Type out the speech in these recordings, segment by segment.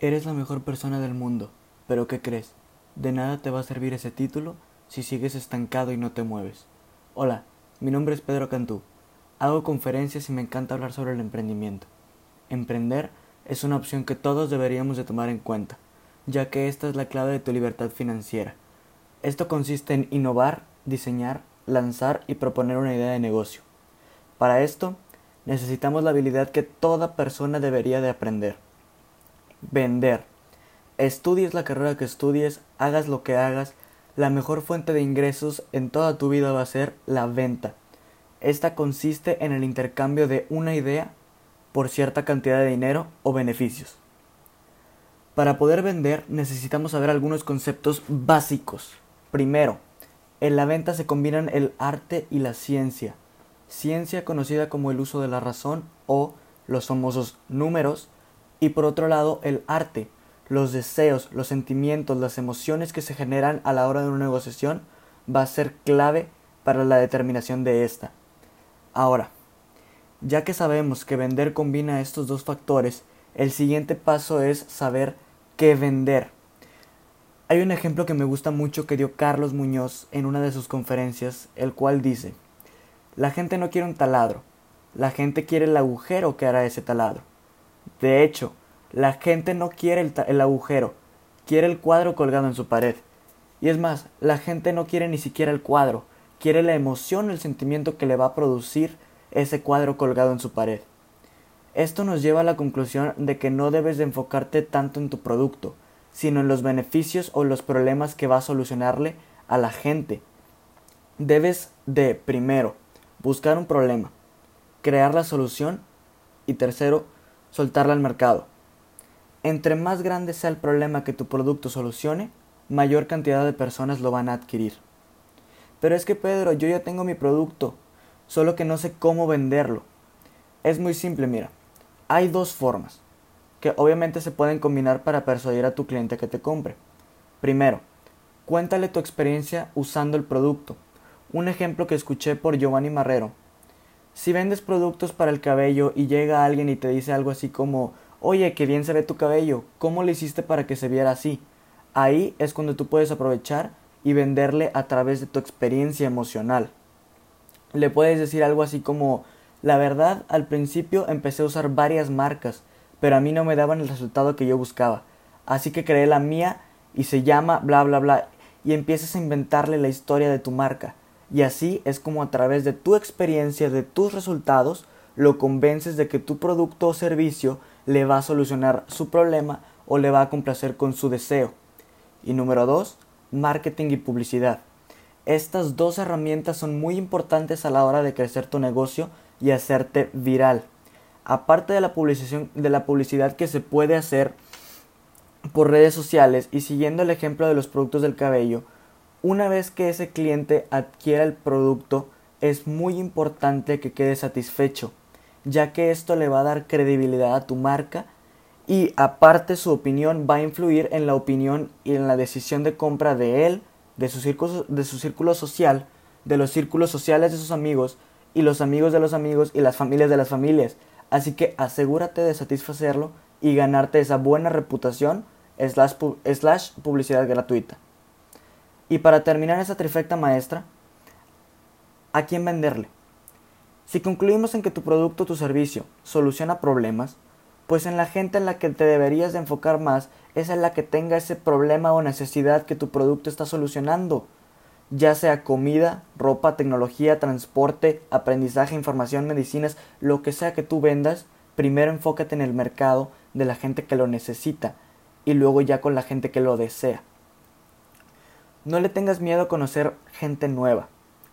Eres la mejor persona del mundo, pero ¿qué crees? De nada te va a servir ese título si sigues estancado y no te mueves. Hola, mi nombre es Pedro Cantú. Hago conferencias y me encanta hablar sobre el emprendimiento. Emprender es una opción que todos deberíamos de tomar en cuenta, ya que esta es la clave de tu libertad financiera. Esto consiste en innovar, diseñar, lanzar y proponer una idea de negocio. Para esto, necesitamos la habilidad que toda persona debería de aprender Vender. Estudies la carrera que estudies, hagas lo que hagas, la mejor fuente de ingresos en toda tu vida va a ser la venta. Esta consiste en el intercambio de una idea por cierta cantidad de dinero o beneficios. Para poder vender necesitamos saber algunos conceptos básicos. Primero, en la venta se combinan el arte y la ciencia. Ciencia conocida como el uso de la razón o los famosos números y por otro lado el arte, los deseos, los sentimientos, las emociones que se generan a la hora de una negociación va a ser clave para la determinación de esta. Ahora, ya que sabemos que vender combina estos dos factores, el siguiente paso es saber qué vender. Hay un ejemplo que me gusta mucho que dio Carlos Muñoz en una de sus conferencias, el cual dice, la gente no quiere un taladro, la gente quiere el agujero que hará ese taladro. De hecho, la gente no quiere el, agujero, quiere el cuadro colgado en su pared. Y es más, la gente no quiere ni siquiera el cuadro, quiere la emoción, el sentimiento que le va a producir ese cuadro colgado en su pared. Esto nos lleva a la conclusión de que no debes de enfocarte tanto en tu producto, sino en los beneficios o los problemas que va a solucionarle a la gente. Debes de, primero, buscar un problema, crear la solución y tercero, soltarla al mercado. Entre más grande sea el problema que tu producto solucione, mayor cantidad de personas lo van a adquirir. Pero es que Pedro, yo ya tengo mi producto, solo que no sé cómo venderlo. Es muy simple, mira. Hay dos formas, que obviamente se pueden combinar para persuadir a tu cliente que te compre. Primero, cuéntale tu experiencia usando el producto. Un ejemplo que escuché por Giovanni Marrero si vendes productos para el cabello y llega alguien y te dice algo así como, oye, qué bien se ve tu cabello, ¿cómo le hiciste para que se viera así? Ahí es cuando tú puedes aprovechar y venderle a través de tu experiencia emocional. Le puedes decir algo así como, la verdad, al principio empecé a usar varias marcas, pero a mí no me daban el resultado que yo buscaba. Así que creé la mía y se llama bla bla bla y empiezas a inventarle la historia de tu marca. Y así es como a través de tu experiencia, de tus resultados, lo convences de que tu producto o servicio le va a solucionar su problema o le va a complacer con su deseo. Y número dos, marketing y publicidad. Estas dos herramientas son muy importantes a la hora de crecer tu negocio y hacerte viral. Aparte de la, de la publicidad que se puede hacer por redes sociales y siguiendo el ejemplo de los productos del cabello, una vez que ese cliente adquiera el producto, es muy importante que quede satisfecho, ya que esto le va a dar credibilidad a tu marca y aparte su opinión va a influir en la opinión y en la decisión de compra de él, de su círculo, de su círculo social, de los círculos sociales de sus amigos y los amigos de los amigos y las familias de las familias. Así que asegúrate de satisfacerlo y ganarte esa buena reputación slash publicidad gratuita. Y para terminar esa trifecta maestra, ¿a quién venderle? Si concluimos en que tu producto o tu servicio soluciona problemas, pues en la gente en la que te deberías de enfocar más es en la que tenga ese problema o necesidad que tu producto está solucionando, ya sea comida, ropa, tecnología, transporte, aprendizaje, información, medicinas, lo que sea que tú vendas, primero enfócate en el mercado de la gente que lo necesita y luego ya con la gente que lo desea. No le tengas miedo a conocer gente nueva.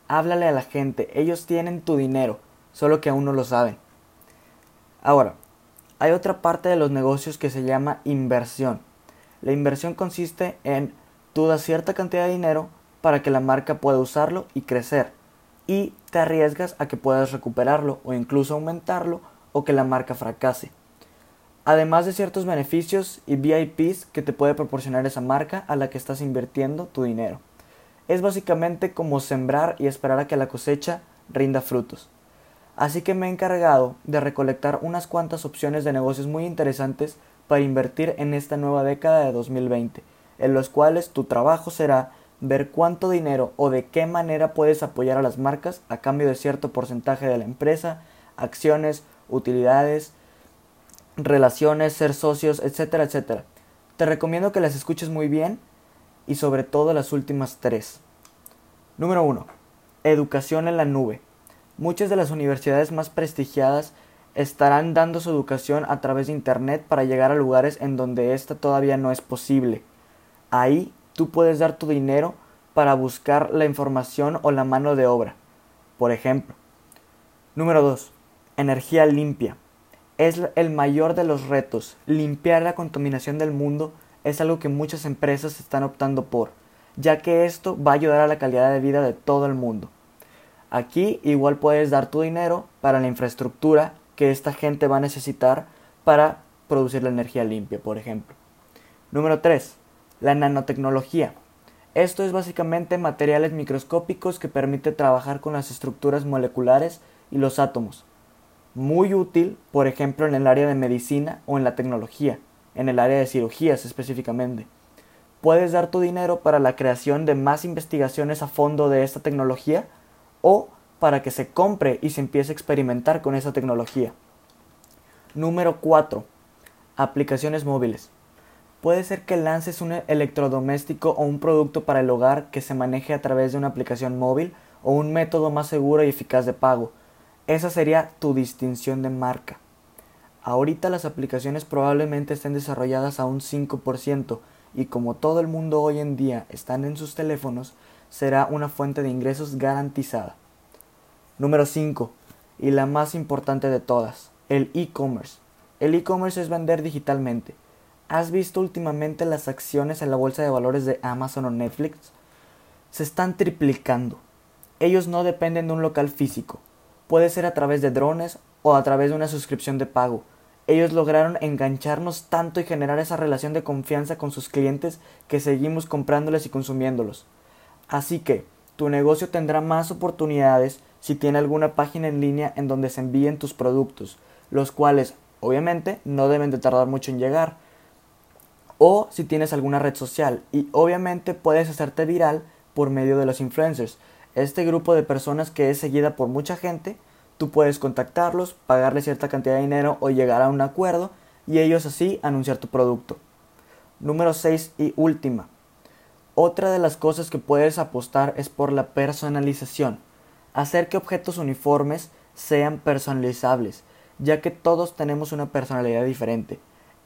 Háblale a la gente, ellos tienen tu dinero, solo que aún no lo saben. Ahora, hay otra parte de los negocios que se llama inversión. La inversión consiste en tú das cierta cantidad de dinero para que la marca pueda usarlo y crecer. Y te arriesgas a que puedas recuperarlo o incluso aumentarlo o que la marca fracase además de ciertos beneficios y VIPs que te puede proporcionar esa marca a la que estás invirtiendo tu dinero. Es básicamente como sembrar y esperar a que la cosecha rinda frutos. Así que me he encargado de recolectar unas cuantas opciones de negocios muy interesantes para invertir en esta nueva década de 2020, en los cuales tu trabajo será ver cuánto dinero o de qué manera puedes apoyar a las marcas a cambio de cierto porcentaje de la empresa, acciones, utilidades, relaciones, ser socios, etcétera, etcétera. Te recomiendo que las escuches muy bien y sobre todo las últimas tres. Número 1. Educación en la nube. Muchas de las universidades más prestigiadas estarán dando su educación a través de Internet para llegar a lugares en donde esta todavía no es posible. Ahí tú puedes dar tu dinero para buscar la información o la mano de obra. Por ejemplo. Número 2. Energía limpia. Es el mayor de los retos. Limpiar la contaminación del mundo es algo que muchas empresas están optando por, ya que esto va a ayudar a la calidad de vida de todo el mundo. Aquí igual puedes dar tu dinero para la infraestructura que esta gente va a necesitar para producir la energía limpia, por ejemplo. Número 3. La nanotecnología. Esto es básicamente materiales microscópicos que permite trabajar con las estructuras moleculares y los átomos. Muy útil, por ejemplo, en el área de medicina o en la tecnología, en el área de cirugías específicamente. Puedes dar tu dinero para la creación de más investigaciones a fondo de esta tecnología o para que se compre y se empiece a experimentar con esa tecnología. Número 4. Aplicaciones móviles. Puede ser que lances un electrodoméstico o un producto para el hogar que se maneje a través de una aplicación móvil o un método más seguro y eficaz de pago. Esa sería tu distinción de marca. Ahorita las aplicaciones probablemente estén desarrolladas a un 5% y como todo el mundo hoy en día están en sus teléfonos, será una fuente de ingresos garantizada. Número 5. Y la más importante de todas, el e-commerce. El e-commerce es vender digitalmente. ¿Has visto últimamente las acciones en la bolsa de valores de Amazon o Netflix? Se están triplicando. Ellos no dependen de un local físico. Puede ser a través de drones o a través de una suscripción de pago. Ellos lograron engancharnos tanto y generar esa relación de confianza con sus clientes que seguimos comprándoles y consumiéndolos. Así que, tu negocio tendrá más oportunidades si tiene alguna página en línea en donde se envíen tus productos, los cuales obviamente no deben de tardar mucho en llegar. O si tienes alguna red social y obviamente puedes hacerte viral por medio de los influencers. Este grupo de personas que es seguida por mucha gente, tú puedes contactarlos, pagarle cierta cantidad de dinero o llegar a un acuerdo y ellos así anunciar tu producto. Número 6 y última. Otra de las cosas que puedes apostar es por la personalización hacer que objetos uniformes sean personalizables, ya que todos tenemos una personalidad diferente.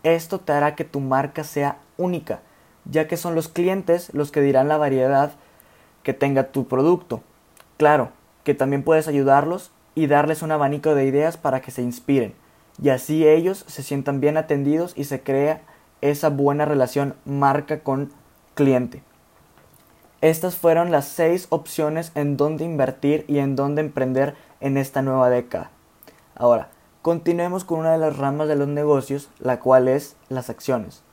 Esto te hará que tu marca sea única, ya que son los clientes los que dirán la variedad que tenga tu producto. Claro, que también puedes ayudarlos y darles un abanico de ideas para que se inspiren, y así ellos se sientan bien atendidos y se crea esa buena relación marca con cliente. Estas fueron las seis opciones en dónde invertir y en dónde emprender en esta nueva década. Ahora, continuemos con una de las ramas de los negocios, la cual es las acciones.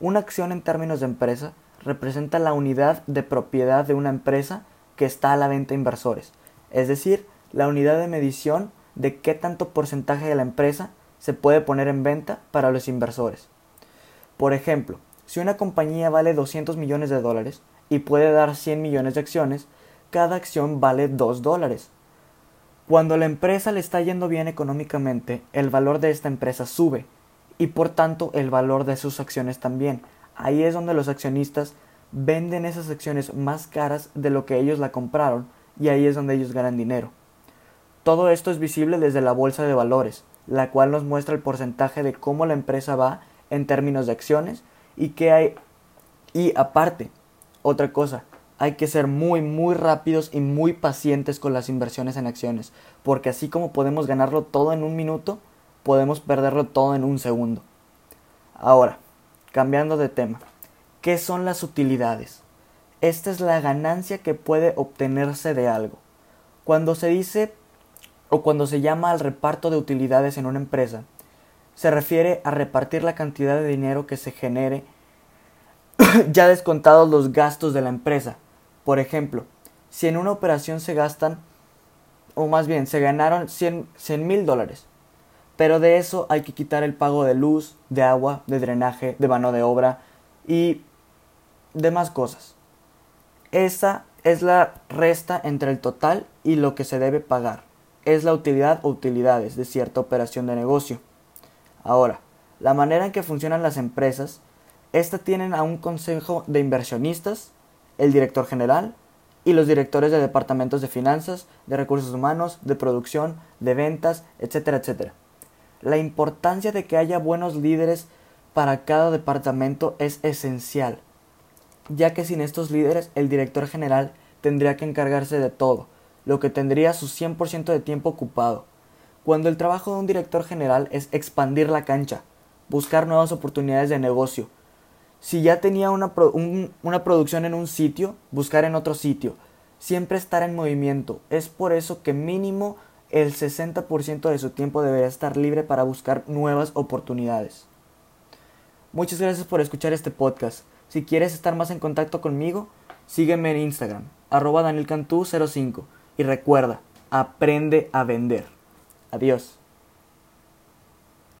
Una acción en términos de empresa representa la unidad de propiedad de una empresa que está a la venta a inversores, es decir, la unidad de medición de qué tanto porcentaje de la empresa se puede poner en venta para los inversores. Por ejemplo, si una compañía vale 200 millones de dólares, y puede dar 100 millones de acciones, cada acción vale 2 dólares. Cuando la empresa le está yendo bien económicamente, el valor de esta empresa sube y por tanto el valor de sus acciones también. Ahí es donde los accionistas venden esas acciones más caras de lo que ellos la compraron y ahí es donde ellos ganan dinero. Todo esto es visible desde la bolsa de valores, la cual nos muestra el porcentaje de cómo la empresa va en términos de acciones y qué hay y aparte otra cosa, hay que ser muy, muy rápidos y muy pacientes con las inversiones en acciones, porque así como podemos ganarlo todo en un minuto, podemos perderlo todo en un segundo. Ahora, cambiando de tema, ¿qué son las utilidades? Esta es la ganancia que puede obtenerse de algo. Cuando se dice o cuando se llama al reparto de utilidades en una empresa, se refiere a repartir la cantidad de dinero que se genere ya descontados los gastos de la empresa. Por ejemplo, si en una operación se gastan, o más bien se ganaron 100 mil dólares, pero de eso hay que quitar el pago de luz, de agua, de drenaje, de mano de obra y demás cosas. Esa es la resta entre el total y lo que se debe pagar. Es la utilidad o utilidades de cierta operación de negocio. Ahora, la manera en que funcionan las empresas, estas tienen a un consejo de inversionistas, el director general y los directores de departamentos de finanzas, de recursos humanos, de producción, de ventas, etcétera, etcétera. La importancia de que haya buenos líderes para cada departamento es esencial, ya que sin estos líderes el director general tendría que encargarse de todo, lo que tendría su 100% de tiempo ocupado. Cuando el trabajo de un director general es expandir la cancha, buscar nuevas oportunidades de negocio, si ya tenía una, una producción en un sitio, buscar en otro sitio, siempre estar en movimiento. Es por eso que mínimo el 60% de su tiempo debería estar libre para buscar nuevas oportunidades. Muchas gracias por escuchar este podcast. Si quieres estar más en contacto conmigo, sígueme en Instagram, arroba danielcantú05. Y recuerda, aprende a vender. Adiós.